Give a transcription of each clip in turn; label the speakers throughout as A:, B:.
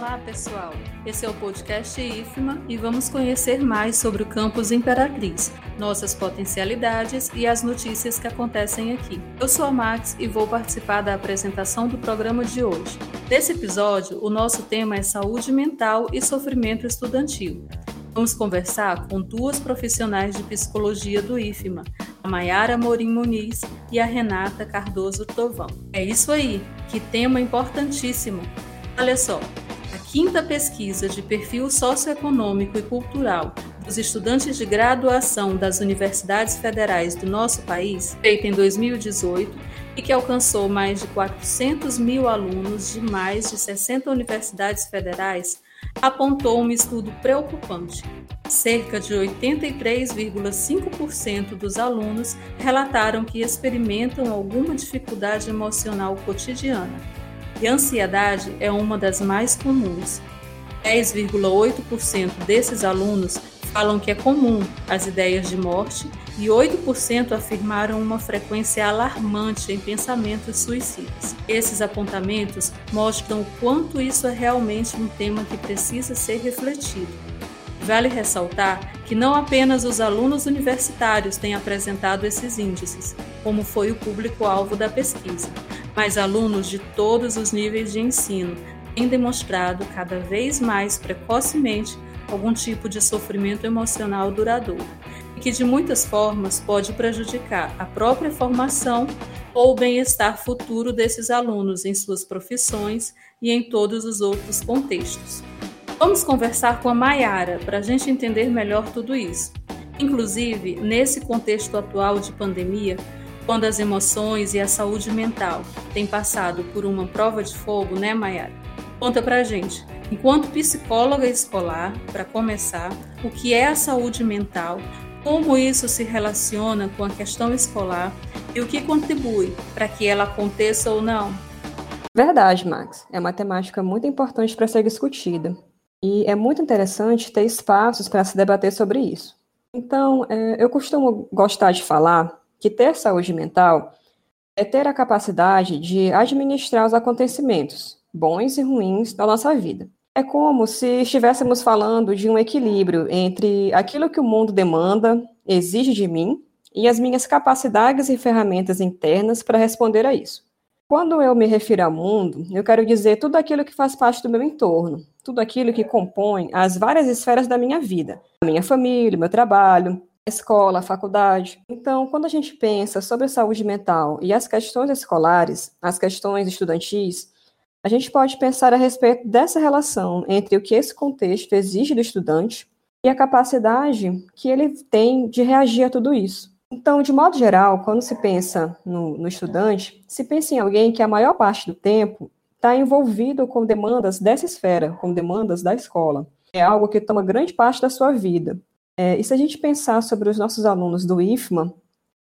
A: Olá, pessoal. Esse é o podcast IFMA e vamos conhecer mais sobre o campus Imperatriz, nossas potencialidades e as notícias que acontecem aqui. Eu sou a Max e vou participar da apresentação do programa de hoje. Nesse episódio, o nosso tema é saúde mental e sofrimento estudantil. Vamos conversar com duas profissionais de psicologia do IFMA, a Maiara Morim Muniz e a Renata Cardoso Tovão. É isso aí, que tema importantíssimo. Olha só, quinta pesquisa de perfil socioeconômico e cultural dos estudantes de graduação das universidades federais do nosso país, feita em 2018 e que alcançou mais de 400 mil alunos de mais de 60 universidades federais, apontou um estudo preocupante. Cerca de 83,5% dos alunos relataram que experimentam alguma dificuldade emocional cotidiana, e ansiedade é uma das mais comuns. 10,8% desses alunos falam que é comum as ideias de morte e 8% afirmaram uma frequência alarmante em pensamentos suicidas. Esses apontamentos mostram o quanto isso é realmente um tema que precisa ser refletido. Vale ressaltar que não apenas os alunos universitários têm apresentado esses índices, como foi o público-alvo da pesquisa, mas alunos de todos os níveis de ensino têm demonstrado cada vez mais precocemente algum tipo de sofrimento emocional duradouro e que de muitas formas pode prejudicar a própria formação ou o bem-estar futuro desses alunos em suas profissões e em todos os outros contextos. Vamos conversar com a Maiara para a gente entender melhor tudo isso. Inclusive, nesse contexto atual de pandemia, quando as emoções e a saúde mental têm passado por uma prova de fogo, né, Maiara? Conta pra gente, enquanto psicóloga escolar, para começar, o que é a saúde mental, como isso se relaciona com a questão escolar e o que contribui para que ela aconteça ou não?
B: Verdade, Max. É uma temática muito importante para ser discutida. E é muito interessante ter espaços para se debater sobre isso. Então, é, eu costumo gostar de falar que ter saúde mental é ter a capacidade de administrar os acontecimentos, bons e ruins, da nossa vida. É como se estivéssemos falando de um equilíbrio entre aquilo que o mundo demanda, exige de mim, e as minhas capacidades e ferramentas internas para responder a isso. Quando eu me refiro ao mundo, eu quero dizer tudo aquilo que faz parte do meu entorno, tudo aquilo que compõe as várias esferas da minha vida, a minha família, meu trabalho, escola, a faculdade. Então, quando a gente pensa sobre saúde mental e as questões escolares, as questões estudantis, a gente pode pensar a respeito dessa relação entre o que esse contexto exige do estudante e a capacidade que ele tem de reagir a tudo isso. Então, de modo geral, quando se pensa no, no estudante, se pensa em alguém que a maior parte do tempo está envolvido com demandas dessa esfera, com demandas da escola. É algo que toma grande parte da sua vida. É, e se a gente pensar sobre os nossos alunos do IFMA,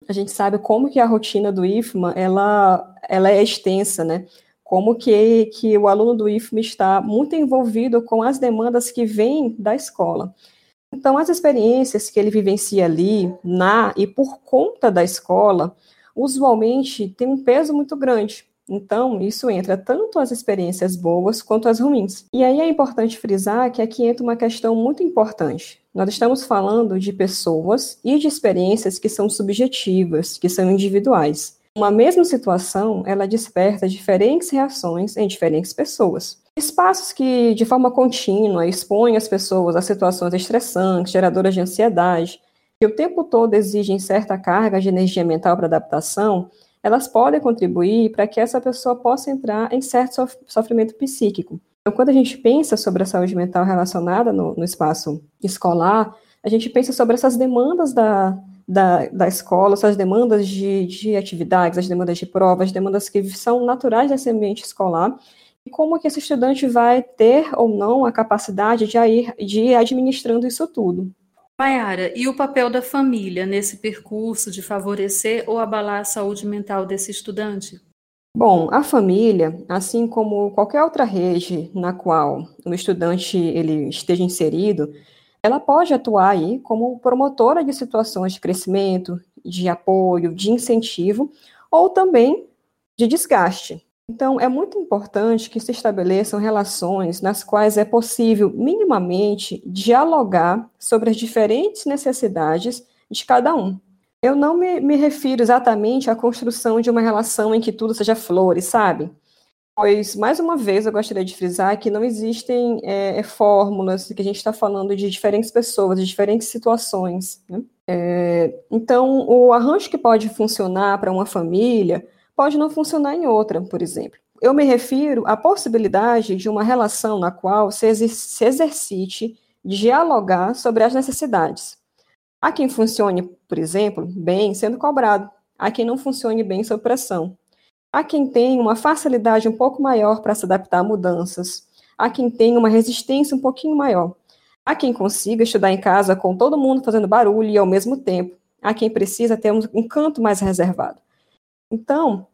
B: a gente sabe como que a rotina do IFMA ela, ela é extensa, né? Como que, que o aluno do IFMA está muito envolvido com as demandas que vêm da escola. Então, as experiências que ele vivencia ali, na e por conta da escola, usualmente tem um peso muito grande. Então, isso entra tanto as experiências boas quanto as ruins. E aí é importante frisar que aqui entra uma questão muito importante. Nós estamos falando de pessoas e de experiências que são subjetivas, que são individuais. Uma mesma situação, ela desperta diferentes reações em diferentes pessoas. Espaços que, de forma contínua, expõem as pessoas a situações estressantes, geradoras de ansiedade, que o tempo todo exigem certa carga de energia mental para adaptação, elas podem contribuir para que essa pessoa possa entrar em certo sofrimento psíquico. Então, quando a gente pensa sobre a saúde mental relacionada no, no espaço escolar, a gente pensa sobre essas demandas da, da, da escola, essas demandas de, de atividades, as demandas de provas, as demandas que são naturais desse ambiente escolar, e como que esse estudante vai ter ou não a capacidade de ir, de ir administrando isso tudo.
A: Mayara, e o papel da família nesse percurso de favorecer ou abalar a saúde mental desse estudante?
B: Bom, a família, assim como qualquer outra rede na qual o estudante ele esteja inserido, ela pode atuar aí como promotora de situações de crescimento, de apoio, de incentivo ou também de desgaste. Então, é muito importante que se estabeleçam relações nas quais é possível, minimamente, dialogar sobre as diferentes necessidades de cada um. Eu não me, me refiro exatamente à construção de uma relação em que tudo seja flores, sabe? Pois, mais uma vez, eu gostaria de frisar que não existem é, é fórmulas, que a gente está falando de diferentes pessoas, de diferentes situações. Né? É, então, o arranjo que pode funcionar para uma família pode não funcionar em outra, por exemplo. Eu me refiro à possibilidade de uma relação na qual se, exer se exercite dialogar sobre as necessidades. Há quem funcione, por exemplo, bem sendo cobrado, há quem não funcione bem sob pressão. Há quem tenha uma facilidade um pouco maior para se adaptar a mudanças. Há quem tenha uma resistência um pouquinho maior. Há quem consiga estudar em casa com todo mundo fazendo barulho e ao mesmo tempo. Há quem precisa ter um canto mais reservado. Então,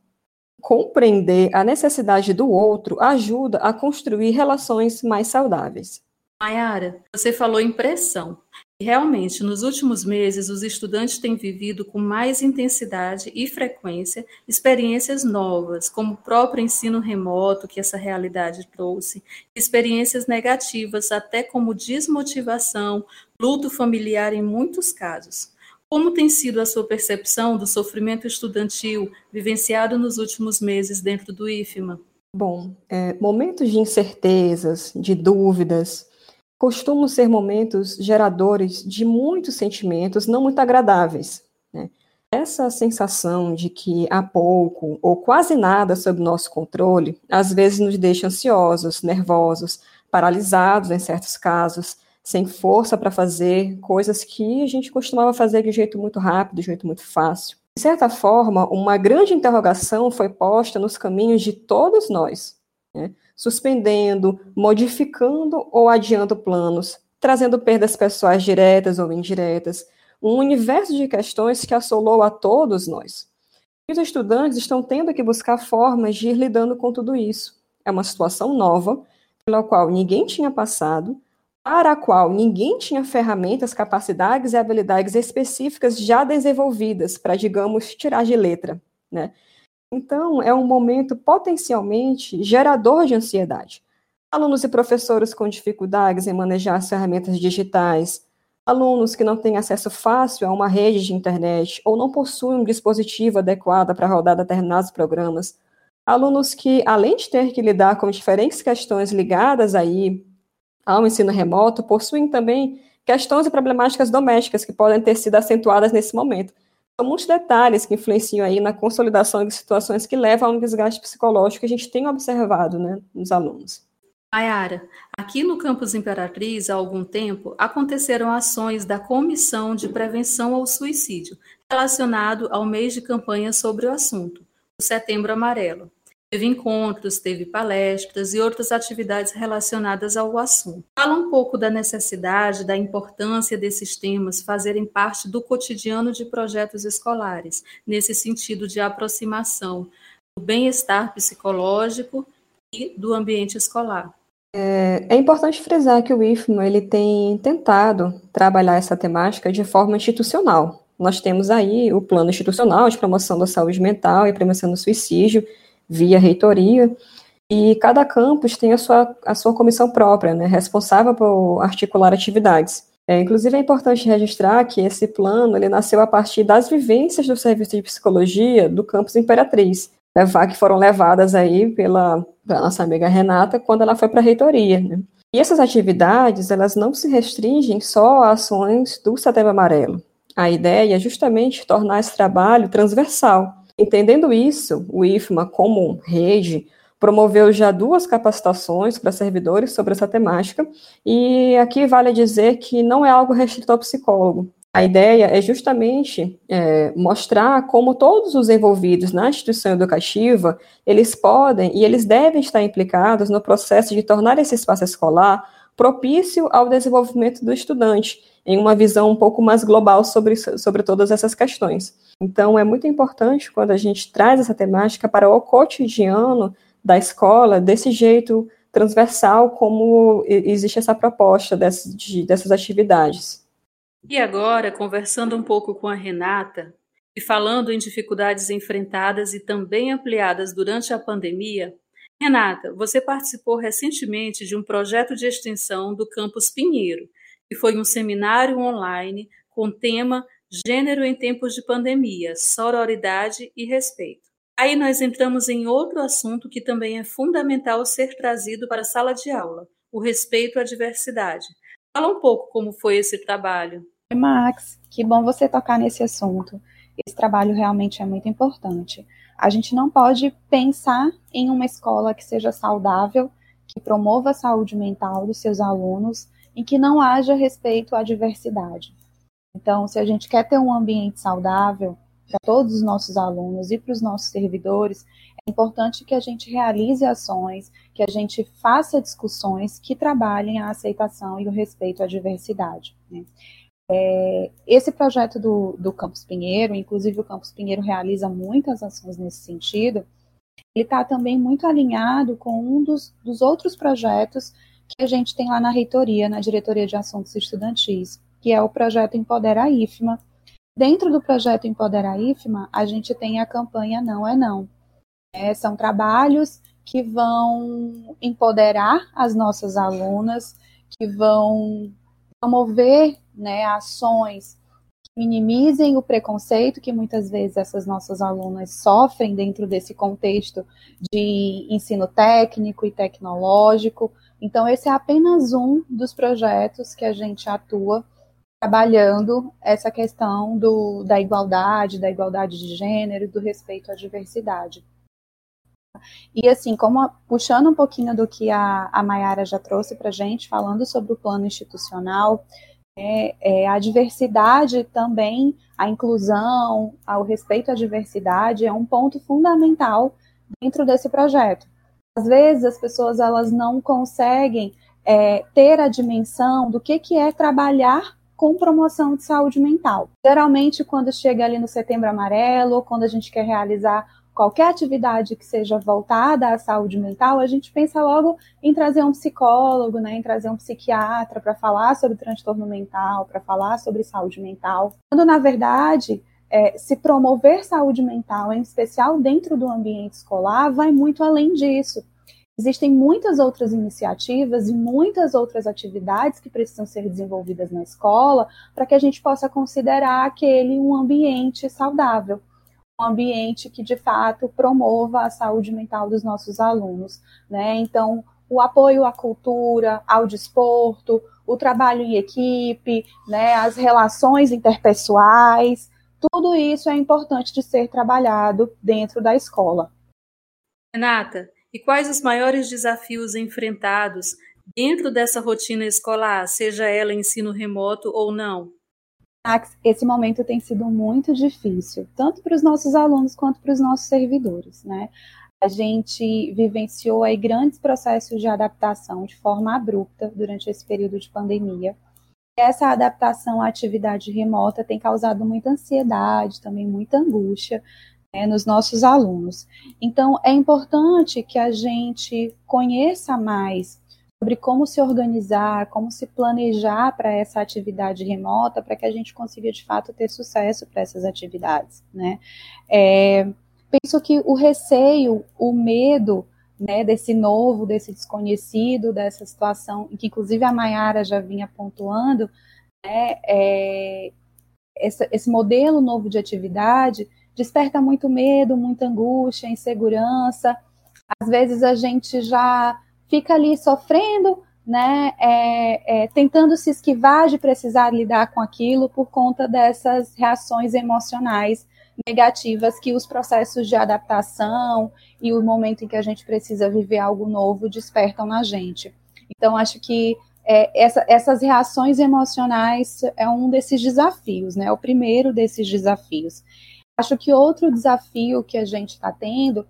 B: compreender a necessidade do outro ajuda a construir relações mais saudáveis.
A: Mayara, você falou em pressão. Realmente, nos últimos meses, os estudantes têm vivido com mais intensidade e frequência experiências novas, como o próprio ensino remoto que essa realidade trouxe, experiências negativas, até como desmotivação, luto familiar em muitos casos. Como tem sido a sua percepção do sofrimento estudantil vivenciado nos últimos meses dentro do IFMA?
B: Bom, é, momentos de incertezas, de dúvidas, costumam ser momentos geradores de muitos sentimentos não muito agradáveis. Né? Essa sensação de que há pouco ou quase nada sob nosso controle, às vezes nos deixa ansiosos, nervosos, paralisados em certos casos, sem força para fazer coisas que a gente costumava fazer de jeito muito rápido, de jeito muito fácil. De certa forma, uma grande interrogação foi posta nos caminhos de todos nós. Né? suspendendo, modificando ou adiando planos, trazendo perdas pessoais diretas ou indiretas, um universo de questões que assolou a todos nós. E os estudantes estão tendo que buscar formas de ir lidando com tudo isso. É uma situação nova, pela qual ninguém tinha passado, para a qual ninguém tinha ferramentas, capacidades e habilidades específicas já desenvolvidas para, digamos, tirar de letra, né? Então, é um momento potencialmente gerador de ansiedade. Alunos e professores com dificuldades em manejar as ferramentas digitais, alunos que não têm acesso fácil a uma rede de internet ou não possuem um dispositivo adequado para rodar determinados programas, alunos que, além de ter que lidar com diferentes questões ligadas aí ao ensino remoto, possuem também questões e problemáticas domésticas que podem ter sido acentuadas nesse momento. São muitos detalhes que influenciam aí na consolidação de situações que levam a um desgaste psicológico que a gente tem observado né, nos alunos.
A: Ayara, aqui no campus Imperatriz, há algum tempo, aconteceram ações da Comissão de Prevenção ao Suicídio, relacionado ao mês de campanha sobre o assunto, o Setembro Amarelo. Teve encontros, teve palestras e outras atividades relacionadas ao assunto. Fala um pouco da necessidade, da importância desses temas fazerem parte do cotidiano de projetos escolares, nesse sentido de aproximação do bem-estar psicológico e do ambiente escolar.
B: É, é, importante frisar que o IFMA ele tem tentado trabalhar essa temática de forma institucional. Nós temos aí o Plano Institucional de Promoção da Saúde Mental e Prevenção do Suicídio, via reitoria, e cada campus tem a sua, a sua comissão própria, né, responsável por articular atividades. É, inclusive, é importante registrar que esse plano ele nasceu a partir das vivências do serviço de psicologia do campus Imperatriz, levar, que foram levadas aí pela, pela nossa amiga Renata quando ela foi para a reitoria. Né? E essas atividades, elas não se restringem só a ações do Setembro Amarelo. A ideia é justamente tornar esse trabalho transversal, Entendendo isso, o IFMA, como rede, promoveu já duas capacitações para servidores sobre essa temática, e aqui vale dizer que não é algo restrito ao psicólogo. A ideia é justamente é, mostrar como todos os envolvidos na instituição educativa, eles podem e eles devem estar implicados no processo de tornar esse espaço escolar propício ao desenvolvimento do estudante, em uma visão um pouco mais global sobre, sobre todas essas questões. Então, é muito importante quando a gente traz essa temática para o cotidiano da escola, desse jeito transversal, como existe essa proposta dessas, de, dessas atividades.
A: E agora, conversando um pouco com a Renata, E falando em dificuldades enfrentadas e também ampliadas durante a pandemia, Renata, você participou recentemente de um projeto de extensão do Campus Pinheiro, que foi um seminário online com tema Gênero em tempos de pandemia, sororidade e respeito. Aí nós entramos em outro assunto que também é fundamental ser trazido para a sala de aula, o respeito à diversidade. Fala um pouco como foi esse trabalho.
C: Max, que bom você tocar nesse assunto. Esse trabalho realmente é muito importante. A gente não pode pensar em uma escola que seja saudável, que promova a saúde mental dos seus alunos e que não haja respeito à diversidade. Então, se a gente quer ter um ambiente saudável para todos os nossos alunos e para os nossos servidores, é importante que a gente realize ações, que a gente faça discussões que trabalhem a aceitação e o respeito à diversidade. Né? É, esse projeto do, do Campus Pinheiro, inclusive o Campus Pinheiro realiza muitas ações nesse sentido, ele está também muito alinhado com um dos, dos outros projetos que a gente tem lá na reitoria, na Diretoria de Assuntos Estudantis, que é o projeto Empodera IFMA. Dentro do projeto Empodera IFMA, a gente tem a campanha Não é Não. É, são trabalhos que vão empoderar as nossas alunas, que vão promover né, ações que minimizem o preconceito que muitas vezes essas nossas alunas sofrem dentro desse contexto de ensino técnico e tecnológico. Então, esse é apenas um dos projetos que a gente atua trabalhando essa questão do, da igualdade, da igualdade de gênero, do respeito à diversidade. E assim, como puxando um pouquinho do que a, a Mayara já trouxe para a gente, falando sobre o plano institucional, é, é, a diversidade também, a inclusão, o respeito à diversidade é um ponto fundamental dentro desse projeto. Às vezes as pessoas elas não conseguem é, ter a dimensão do que, que é trabalhar com promoção de saúde mental. Geralmente, quando chega ali no Setembro Amarelo, ou quando a gente quer realizar qualquer atividade que seja voltada à saúde mental, a gente pensa logo em trazer um psicólogo, né, em trazer um psiquiatra para falar sobre transtorno mental, para falar sobre saúde mental. Quando, na verdade, é, se promover saúde mental, em especial dentro do ambiente escolar, vai muito além disso. Existem muitas outras iniciativas e muitas outras atividades que precisam ser desenvolvidas na escola para que a gente possa considerar aquele um ambiente saudável, um ambiente que de fato promova a saúde mental dos nossos alunos, né? Então, o apoio à cultura, ao desporto, o trabalho em equipe, né, as relações interpessoais, tudo isso é importante de ser trabalhado dentro da escola.
A: Renata, e quais os maiores desafios enfrentados dentro dessa rotina escolar, seja ela ensino remoto ou não?
C: Esse momento tem sido muito difícil, tanto para os nossos alunos quanto para os nossos servidores, né? A gente vivenciou aí grandes processos de adaptação de forma abrupta durante esse período de pandemia. Essa adaptação à atividade remota tem causado muita ansiedade, também muita angústia, né, nos nossos alunos. Então, é importante que a gente conheça mais sobre como se organizar, como se planejar para essa atividade remota, para que a gente consiga de fato ter sucesso para essas atividades, né? É, penso que o receio, o medo, né, desse novo, desse desconhecido, dessa situação, que inclusive a Mayara já vinha pontuando, né, é, esse, esse modelo novo de atividade desperta muito medo, muita angústia, insegurança. Às vezes a gente já fica ali sofrendo, né, é, é, tentando se esquivar de precisar lidar com aquilo por conta dessas reações emocionais negativas que os processos de adaptação e o momento em que a gente precisa viver algo novo despertam na gente. Então, acho que é, essa, essas reações emocionais é um desses desafios, né? É o primeiro desses desafios. Acho que outro desafio que a gente está tendo,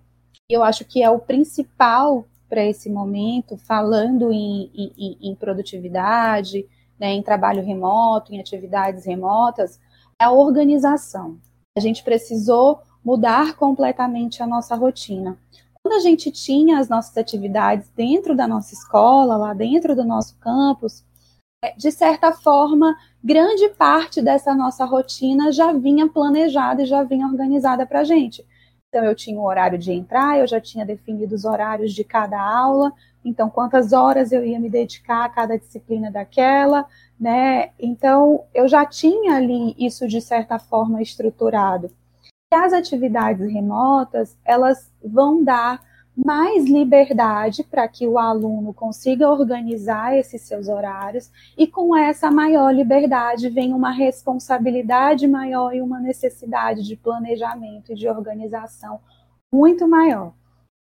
C: e eu acho que é o principal para esse momento, falando em, em, em produtividade, né, em trabalho remoto, em atividades remotas, é a organização. A gente precisou mudar completamente a nossa rotina. Quando a gente tinha as nossas atividades dentro da nossa escola, lá dentro do nosso campus, de certa forma, grande parte dessa nossa rotina já vinha planejada e já vinha organizada para a gente. Então, eu tinha o horário de entrar, eu já tinha definido os horários de cada aula, então, quantas horas eu ia me dedicar a cada disciplina daquela, né? Então, eu já tinha ali isso de certa forma estruturado. E as atividades remotas, elas vão dar mais liberdade para que o aluno consiga organizar esses seus horários, e com essa maior liberdade vem uma responsabilidade maior e uma necessidade de planejamento e de organização muito maior.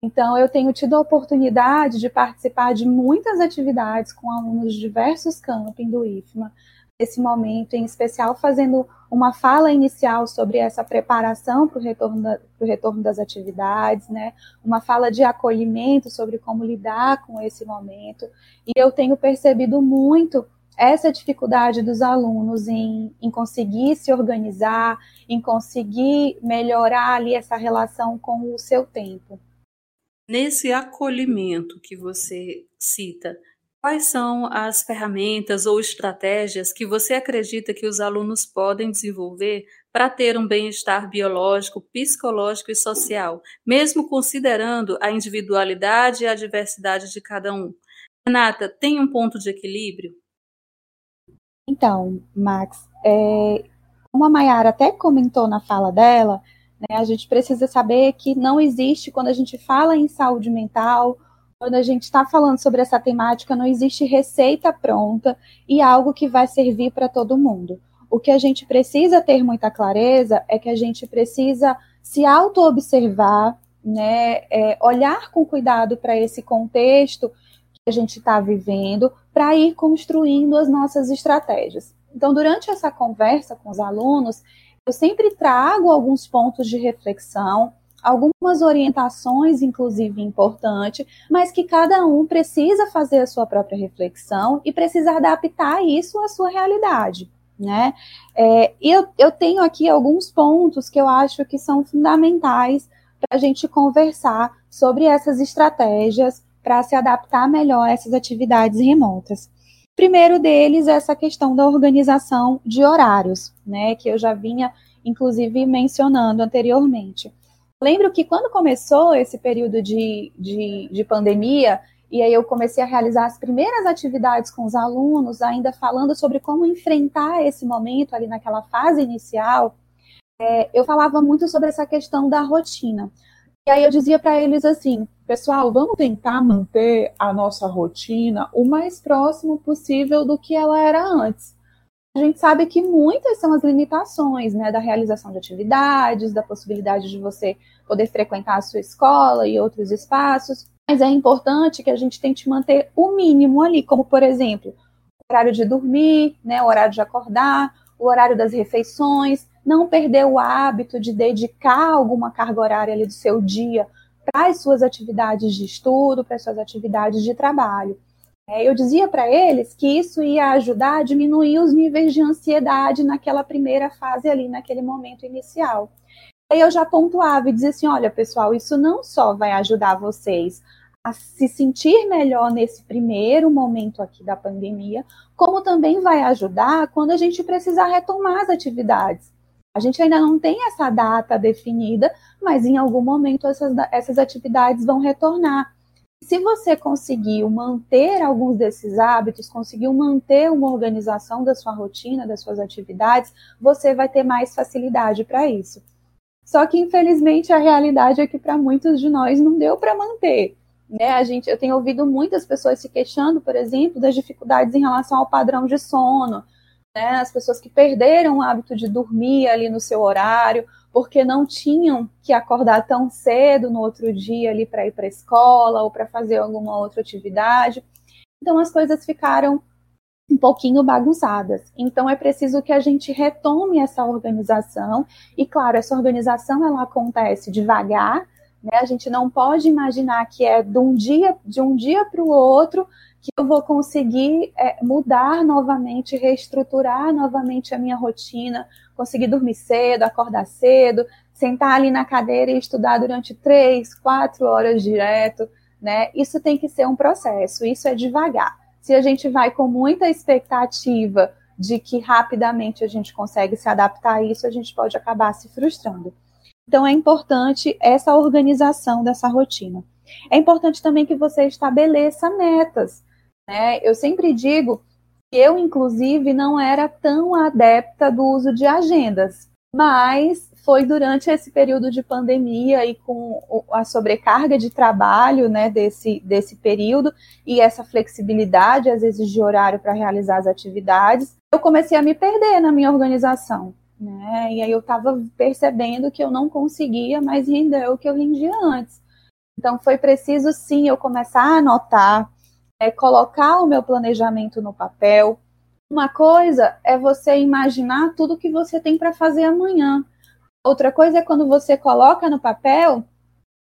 C: Então, eu tenho tido a oportunidade de participar de muitas atividades com alunos de diversos campos do IFMA, nesse momento, em especial fazendo uma fala inicial sobre essa preparação para o retorno, retorno das atividades, né? uma fala de acolhimento sobre como lidar com esse momento. E eu tenho percebido muito essa dificuldade dos alunos em, em conseguir se organizar, em conseguir melhorar ali essa relação com o seu tempo.
A: Nesse acolhimento que você cita, Quais são as ferramentas ou estratégias que você acredita que os alunos podem desenvolver para ter um bem-estar biológico, psicológico e social, mesmo considerando a individualidade e a diversidade de cada um? Renata, tem um ponto de equilíbrio?
C: Então, Max, é, como a Mayara até comentou na fala dela, né, a gente precisa saber que não existe, quando a gente fala em saúde mental quando a gente está falando sobre essa temática, não existe receita pronta e algo que vai servir para todo mundo. O que a gente precisa ter muita clareza é que a gente precisa se auto-observar, né, é, olhar com cuidado para esse contexto que a gente está vivendo, para ir construindo as nossas estratégias. Então, durante essa conversa com os alunos, eu sempre trago alguns pontos de reflexão algumas orientações, inclusive importantes, mas que cada um precisa fazer a sua própria reflexão e precisa adaptar isso à sua realidade. Né? É, e eu, eu tenho aqui alguns pontos que eu acho que são fundamentais para a gente conversar sobre essas estratégias para se adaptar melhor a essas atividades remotas. Primeiro deles é essa questão da organização de horários, né, que eu já vinha, inclusive, mencionando anteriormente. Lembro que quando começou esse período de, de, de pandemia, e aí eu comecei a realizar as primeiras atividades com os alunos, ainda falando sobre como enfrentar esse momento ali naquela fase inicial, é, eu falava muito sobre essa questão da rotina. E aí eu dizia para eles assim, pessoal, vamos tentar manter a nossa rotina o mais próximo possível do que ela era antes a gente sabe que muitas são as limitações, né, da realização de atividades, da possibilidade de você poder frequentar a sua escola e outros espaços, mas é importante que a gente tente manter o mínimo ali, como por exemplo, o horário de dormir, né, o horário de acordar, o horário das refeições, não perder o hábito de dedicar alguma carga horária ali do seu dia para as suas atividades de estudo, para as suas atividades de trabalho. É, eu dizia para eles que isso ia ajudar a diminuir os níveis de ansiedade naquela primeira fase ali, naquele momento inicial. Aí eu já pontuava e dizia assim: olha, pessoal, isso não só vai ajudar vocês a se sentir melhor nesse primeiro momento aqui da pandemia, como também vai ajudar quando a gente precisar retomar as atividades. A gente ainda não tem essa data definida, mas em algum momento essas, essas atividades vão retornar se você conseguiu manter alguns desses hábitos, conseguiu manter uma organização da sua rotina, das suas atividades, você vai ter mais facilidade para isso. Só que infelizmente a realidade é que para muitos de nós não deu para manter. Né? A gente, eu tenho ouvido muitas pessoas se queixando, por exemplo, das dificuldades em relação ao padrão de sono, né? As pessoas que perderam o hábito de dormir ali no seu horário, porque não tinham que acordar tão cedo no outro dia ali para ir para a escola ou para fazer alguma outra atividade. Então as coisas ficaram um pouquinho bagunçadas. Então é preciso que a gente retome essa organização e claro, essa organização ela acontece devagar, né? A gente não pode imaginar que é de um dia de um dia para o outro que eu vou conseguir é, mudar novamente, reestruturar novamente a minha rotina, conseguir dormir cedo, acordar cedo, sentar ali na cadeira e estudar durante três, quatro horas direto, né? Isso tem que ser um processo, isso é devagar. se a gente vai com muita expectativa de que rapidamente a gente consegue se adaptar a isso, a gente pode acabar se frustrando. Então, é importante essa organização dessa rotina. É importante também que você estabeleça metas. Né? Eu sempre digo que eu, inclusive, não era tão adepta do uso de agendas, mas foi durante esse período de pandemia e com a sobrecarga de trabalho né, desse, desse período e essa flexibilidade, às vezes, de horário para realizar as atividades, eu comecei a me perder na minha organização. Né? E aí eu estava percebendo que eu não conseguia mais render o que eu rendia antes. Então foi preciso sim eu começar a anotar, é, colocar o meu planejamento no papel. Uma coisa é você imaginar tudo que você tem para fazer amanhã. Outra coisa é quando você coloca no papel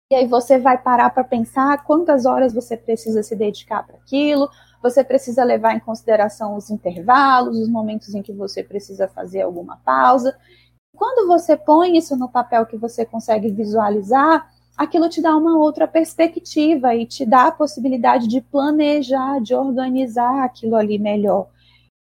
C: e aí você vai parar para pensar quantas horas você precisa se dedicar para aquilo, você precisa levar em consideração os intervalos, os momentos em que você precisa fazer alguma pausa. Quando você põe isso no papel que você consegue visualizar, aquilo te dá uma outra perspectiva e te dá a possibilidade de planejar, de organizar aquilo ali melhor.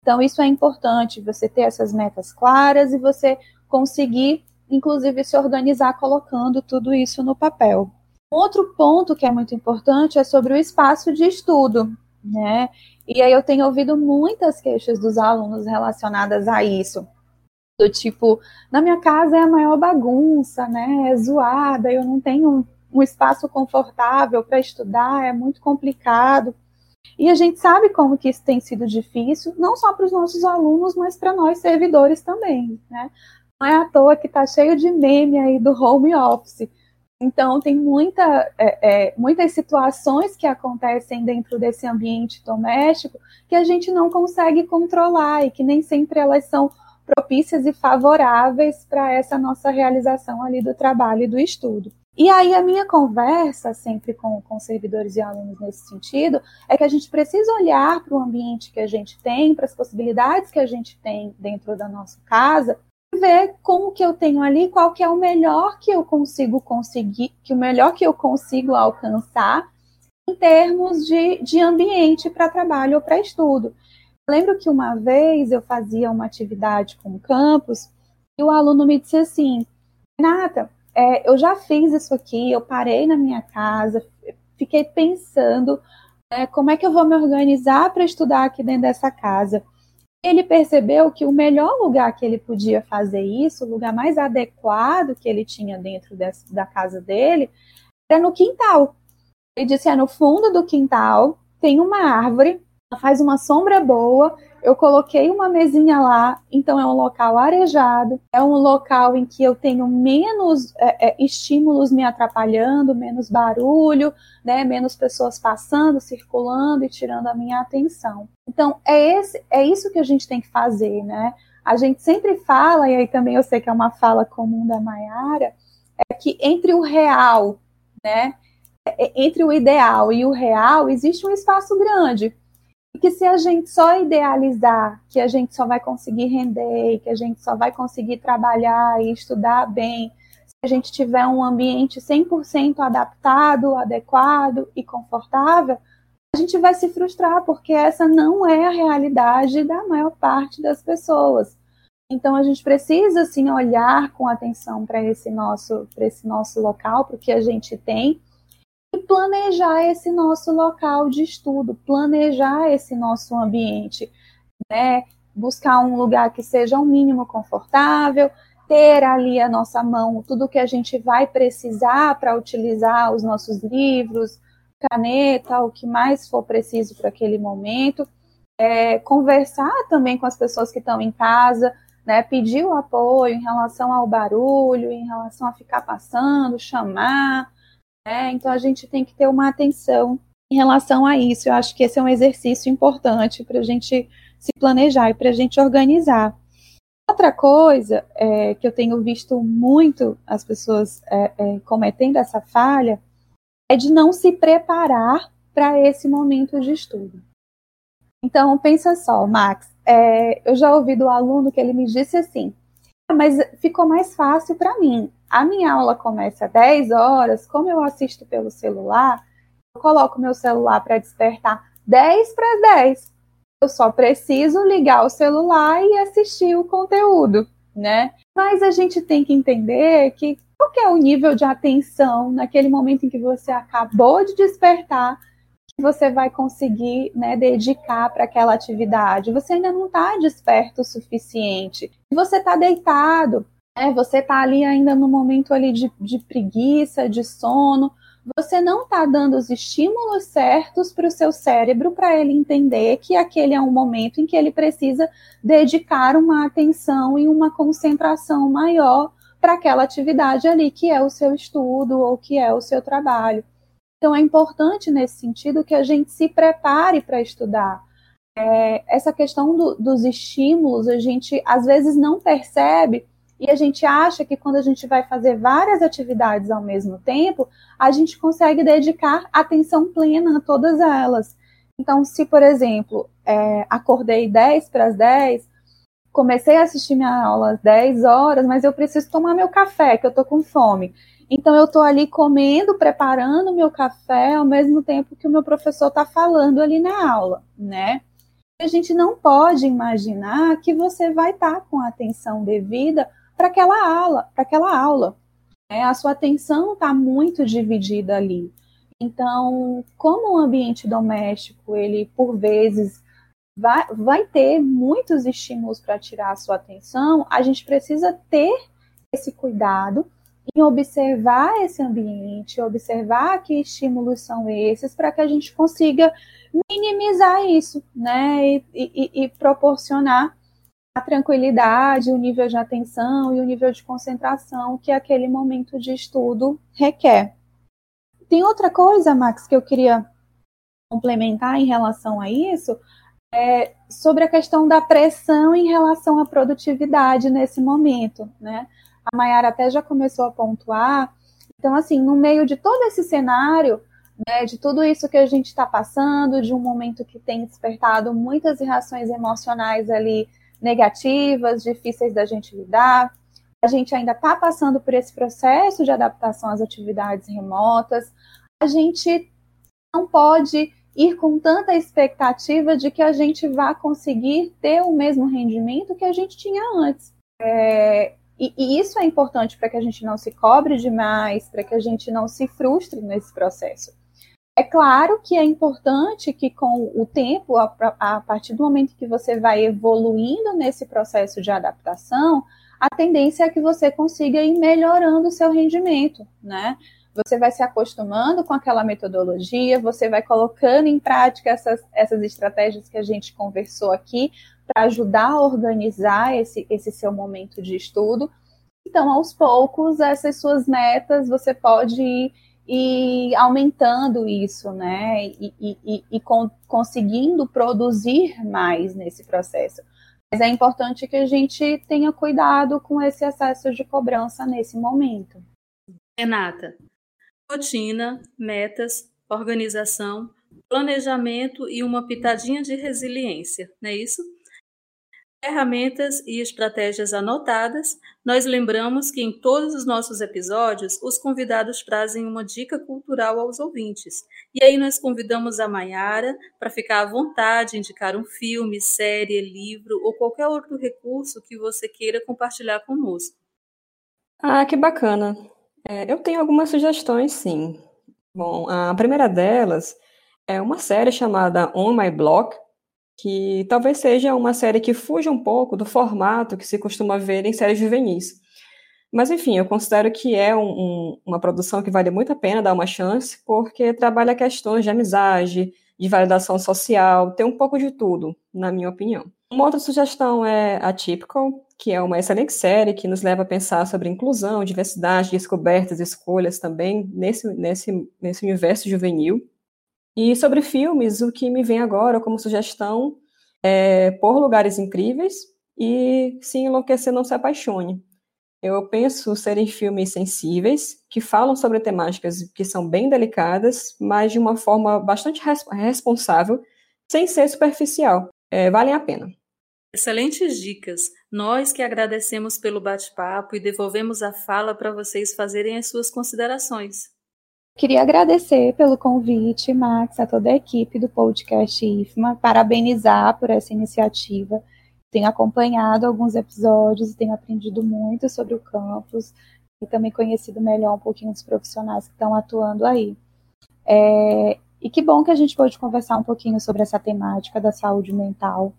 C: Então, isso é importante, você ter essas metas claras e você conseguir inclusive se organizar colocando tudo isso no papel. Outro ponto que é muito importante é sobre o espaço de estudo, né? E aí eu tenho ouvido muitas queixas dos alunos relacionadas a isso. Do tipo, na minha casa é a maior bagunça, né? É zoada, eu não tenho um espaço confortável para estudar, é muito complicado. E a gente sabe como que isso tem sido difícil, não só para os nossos alunos, mas para nós servidores também, né? Não é à toa que está cheio de meme aí do home office. Então, tem muita, é, é, muitas situações que acontecem dentro desse ambiente doméstico que a gente não consegue controlar e que nem sempre elas são propícias e favoráveis para essa nossa realização ali do trabalho e do estudo. E aí a minha conversa sempre com, com servidores e alunos nesse sentido é que a gente precisa olhar para o ambiente que a gente tem, para as possibilidades que a gente tem dentro da nossa casa ver como que eu tenho ali, qual que é o melhor que eu consigo conseguir, que o melhor que eu consigo alcançar em termos de, de ambiente para trabalho ou para estudo. Lembro que uma vez eu fazia uma atividade com o campus e o aluno me disse assim, Renata, é, eu já fiz isso aqui, eu parei na minha casa, fiquei pensando é, como é que eu vou me organizar para estudar aqui dentro dessa casa ele percebeu que o melhor lugar que ele podia fazer isso, o lugar mais adequado que ele tinha dentro desse, da casa dele, era no quintal. Ele disse: é no fundo do quintal, tem uma árvore, faz uma sombra boa, eu coloquei uma mesinha lá, então é um local arejado, é um local em que eu tenho menos é, é, estímulos me atrapalhando, menos barulho, né, menos pessoas passando, circulando e tirando a minha atenção. Então é esse, é isso que a gente tem que fazer, né? A gente sempre fala, e aí também eu sei que é uma fala comum da Maiara, é que entre o real, né, é, entre o ideal e o real existe um espaço grande que se a gente só idealizar que a gente só vai conseguir render, que a gente só vai conseguir trabalhar e estudar bem, se a gente tiver um ambiente 100% adaptado, adequado e confortável, a gente vai se frustrar, porque essa não é a realidade da maior parte das pessoas. Então a gente precisa assim olhar com atenção para esse nosso para esse nosso local, para o que a gente tem e planejar esse nosso local de estudo, planejar esse nosso ambiente, né? Buscar um lugar que seja o um mínimo confortável, ter ali a nossa mão tudo que a gente vai precisar para utilizar os nossos livros, caneta, o que mais for preciso para aquele momento. É, conversar também com as pessoas que estão em casa, né, pedir o apoio em relação ao barulho, em relação a ficar passando, chamar, né? Então a gente tem que ter uma atenção em relação a isso. Eu acho que esse é um exercício importante para a gente se planejar e para a gente organizar. Outra coisa é, que eu tenho visto muito as pessoas é, é, cometendo essa falha é de não se preparar para esse momento de estudo. Então, pensa só, Max, é, eu já ouvi do aluno que ele me disse assim, mas ficou mais fácil para mim a minha aula começa às 10 horas, como eu assisto pelo celular, eu coloco meu celular para despertar 10 para 10. Eu só preciso ligar o celular e assistir o conteúdo, né? Mas a gente tem que entender que qual que é o nível de atenção naquele momento em que você acabou de despertar você vai conseguir né, dedicar para aquela atividade. Você ainda não está desperto o suficiente. Você está deitado, né, você está ali ainda no momento ali de, de preguiça, de sono você não está dando os estímulos certos para o seu cérebro para ele entender que aquele é um momento em que ele precisa dedicar uma atenção e uma concentração maior para aquela atividade ali, que é o seu estudo ou que é o seu trabalho. Então, é importante nesse sentido que a gente se prepare para estudar. É, essa questão do, dos estímulos, a gente às vezes não percebe e a gente acha que quando a gente vai fazer várias atividades ao mesmo tempo, a gente consegue dedicar atenção plena a todas elas. Então, se, por exemplo, é, acordei 10 para as 10, comecei a assistir minha aula às 10 horas, mas eu preciso tomar meu café, que eu estou com fome. Então, eu estou ali comendo, preparando meu café, ao mesmo tempo que o meu professor está falando ali na aula, né? A gente não pode imaginar que você vai estar tá com a atenção devida para aquela aula, para aquela aula. É, a sua atenção está muito dividida ali. Então, como o ambiente doméstico, ele por vezes vai, vai ter muitos estímulos para tirar a sua atenção, a gente precisa ter esse cuidado em observar esse ambiente, observar que estímulos são esses, para que a gente consiga minimizar isso, né? E, e, e proporcionar a tranquilidade, o nível de atenção e o nível de concentração que aquele momento de estudo requer. Tem outra coisa, Max, que eu queria complementar em relação a isso, é sobre a questão da pressão em relação à produtividade nesse momento, né? A Mayara até já começou a pontuar. Então, assim, no meio de todo esse cenário, né, de tudo isso que a gente está passando, de um momento que tem despertado muitas reações emocionais ali negativas, difíceis da gente lidar. A gente ainda está passando por esse processo de adaptação às atividades remotas. A gente não pode ir com tanta expectativa de que a gente vá conseguir ter o mesmo rendimento que a gente tinha antes. É, e, e, isso é importante para que a gente não se cobre demais, para que a gente não se frustre nesse processo. É claro que é importante que com o tempo, a, a partir do momento que você vai evoluindo nesse processo de adaptação, a tendência é que você consiga ir melhorando o seu rendimento, né? Você vai se acostumando com aquela metodologia, você vai colocando em prática essas, essas estratégias que a gente conversou aqui para ajudar a organizar esse, esse seu momento de estudo. Então, aos poucos, essas suas metas você pode ir e aumentando isso, né? E, e, e con conseguindo produzir mais nesse processo. Mas é importante que a gente tenha cuidado com esse excesso de cobrança nesse momento.
A: Renata, rotina, metas, organização, planejamento e uma pitadinha de resiliência, não é isso? ferramentas e estratégias anotadas, nós lembramos que em todos os nossos episódios os convidados trazem uma dica cultural aos ouvintes. E aí nós convidamos a Maiara para ficar à vontade, indicar um filme, série, livro ou qualquer outro recurso que você queira compartilhar conosco.
B: Ah, que bacana. É, eu tenho algumas sugestões, sim. Bom, a primeira delas é uma série chamada On My Block, que talvez seja uma série que fuja um pouco do formato que se costuma ver em séries juvenis. Mas, enfim, eu considero que é um, um, uma produção que vale muito a pena dar uma chance, porque trabalha questões de amizade, de validação social, tem um pouco de tudo, na minha opinião. Uma outra sugestão é a Typical, que é uma excelente série que nos leva a pensar sobre inclusão, diversidade, descobertas, escolhas também nesse, nesse, nesse universo juvenil. E sobre filmes, o que me vem agora como sugestão é Por Lugares Incríveis e Se Enlouquecer Não Se Apaixone. Eu penso serem filmes sensíveis, que falam sobre temáticas que são bem delicadas, mas de uma forma bastante res responsável, sem ser superficial. É, valem a pena.
A: Excelentes dicas. Nós que agradecemos pelo bate-papo e devolvemos a fala para vocês fazerem as suas considerações.
C: Queria agradecer pelo convite, Max, a toda a equipe do podcast IFMA, parabenizar por essa iniciativa. Tenho acompanhado alguns episódios e tenho aprendido muito sobre o campus e também conhecido melhor um pouquinho dos profissionais que estão atuando aí. É, e que bom que a gente pôde conversar um pouquinho sobre essa temática da saúde mental.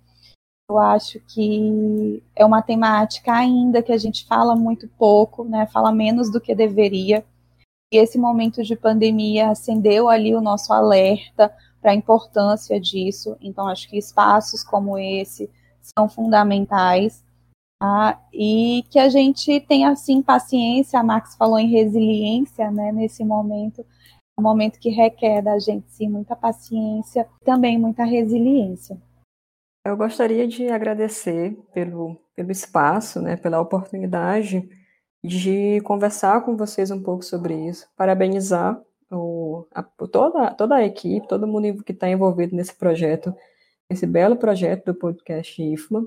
C: Eu acho que é uma temática ainda que a gente fala muito pouco, né? Fala menos do que deveria. E esse momento de pandemia acendeu ali o nosso alerta para a importância disso. Então, acho que espaços como esse são fundamentais. Tá? E que a gente tenha, assim, paciência. A Max falou em resiliência né, nesse momento. É um momento que requer da gente, sim, muita paciência também muita resiliência.
B: Eu gostaria de agradecer pelo, pelo espaço, né, pela oportunidade de conversar com vocês um pouco sobre isso, parabenizar o, a, toda, toda a equipe, todo mundo que está envolvido nesse projeto, esse belo projeto do podcast IFMA,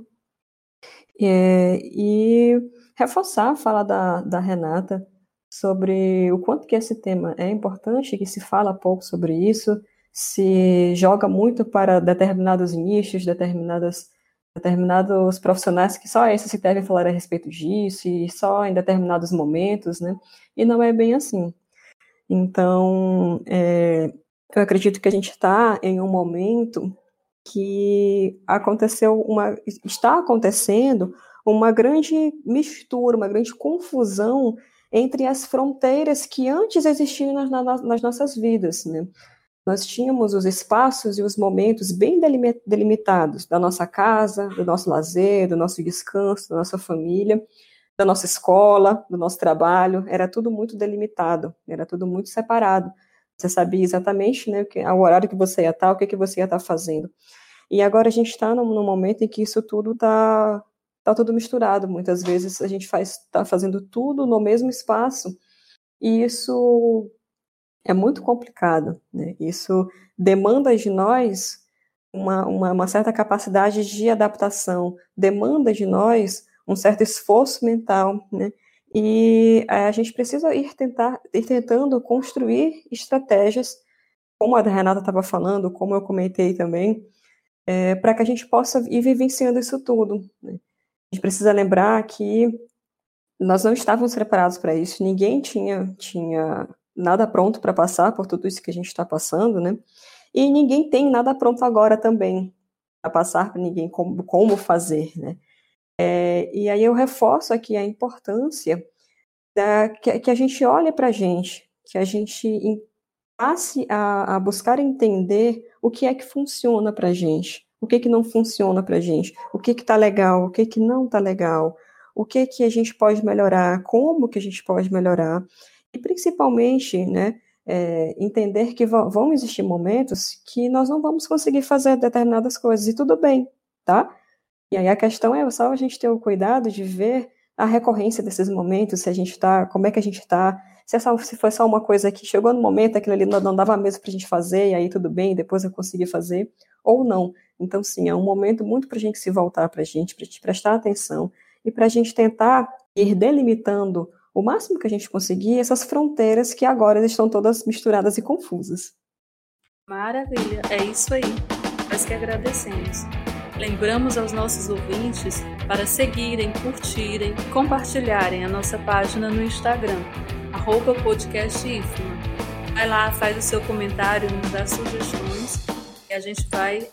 B: é, e reforçar a fala da, da Renata sobre o quanto que esse tema é importante, que se fala pouco sobre isso, se joga muito para determinados nichos, determinadas determinados profissionais que só esses que devem falar a respeito disso e só em determinados momentos, né? E não é bem assim. Então, é, eu acredito que a gente está em um momento que aconteceu uma, está acontecendo uma grande mistura, uma grande confusão entre as fronteiras que antes existiam nas, nas nossas vidas, né? Nós tínhamos os espaços e os momentos bem delimitados da nossa casa, do nosso lazer, do nosso descanso, da nossa família, da nossa escola, do nosso trabalho, era tudo muito delimitado, era tudo muito separado. Você sabia exatamente né, o horário que você ia estar, o que, que você ia estar fazendo. E agora a gente está num, num, momento em que isso tudo está tá tudo misturado. Muitas vezes a gente está fazendo tudo no mesmo espaço, e isso é muito complicado. Né? Isso demanda de nós uma, uma, uma, certa capacidade de adaptação, demanda de nós um certo esforço mental, né? E a gente precisa ir, tentar, ir tentando construir estratégias, como a Renata estava falando, como eu comentei também, é, para que a gente possa ir vivenciando isso tudo. Né? A gente precisa lembrar que nós não estávamos preparados para isso, ninguém tinha, tinha nada pronto para passar por tudo isso que a gente está passando, né? E ninguém tem nada pronto agora também para passar para ninguém como, como fazer, né? É, e aí eu reforço aqui a importância da, que, que a gente olhe para a gente, que a gente passe a, a, buscar entender o que é que funciona para a gente, o que que não funciona para a gente, o que que está legal, o que que não está legal, o que que a gente pode melhorar, como que a gente pode melhorar, e principalmente, né, é, entender que vão existir momentos que nós não vamos conseguir fazer determinadas coisas, e tudo bem, tá? E aí a questão é só a gente ter o cuidado de ver a recorrência desses momentos, se a gente está, como é que a gente está, se, essa, se foi só uma coisa que chegou no momento, aquilo ali não, não dava mesmo para a gente fazer, e aí tudo bem, depois eu consegui fazer, ou não. Então, sim, é um momento muito para a gente se voltar para a gente, para prestar atenção, e para a gente tentar ir delimitando o máximo que a gente conseguir essas fronteiras que agora estão todas misturadas e confusas.
A: Maravilha, é isso aí. Nós que agradecemos. Lembramos aos nossos ouvintes para seguirem, curtirem, compartilharem a nossa página no Instagram, arroba Vai lá, faz o seu comentário, nos dá sugestões e a gente vai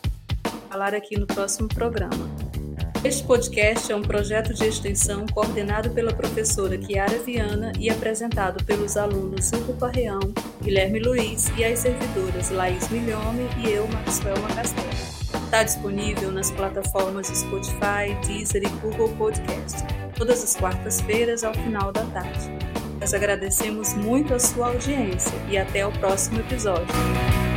A: falar aqui no próximo programa. Este podcast é um projeto de extensão coordenado pela professora Kiara Viana e apresentado pelos alunos Hugo Parreão, Guilherme Luiz e as servidoras Laís Milhome e eu, Maxwell Macastela. Está disponível nas plataformas Spotify, Deezer e Google Podcast, todas as quartas-feiras ao final da tarde. Nós agradecemos muito a sua audiência e até o próximo episódio.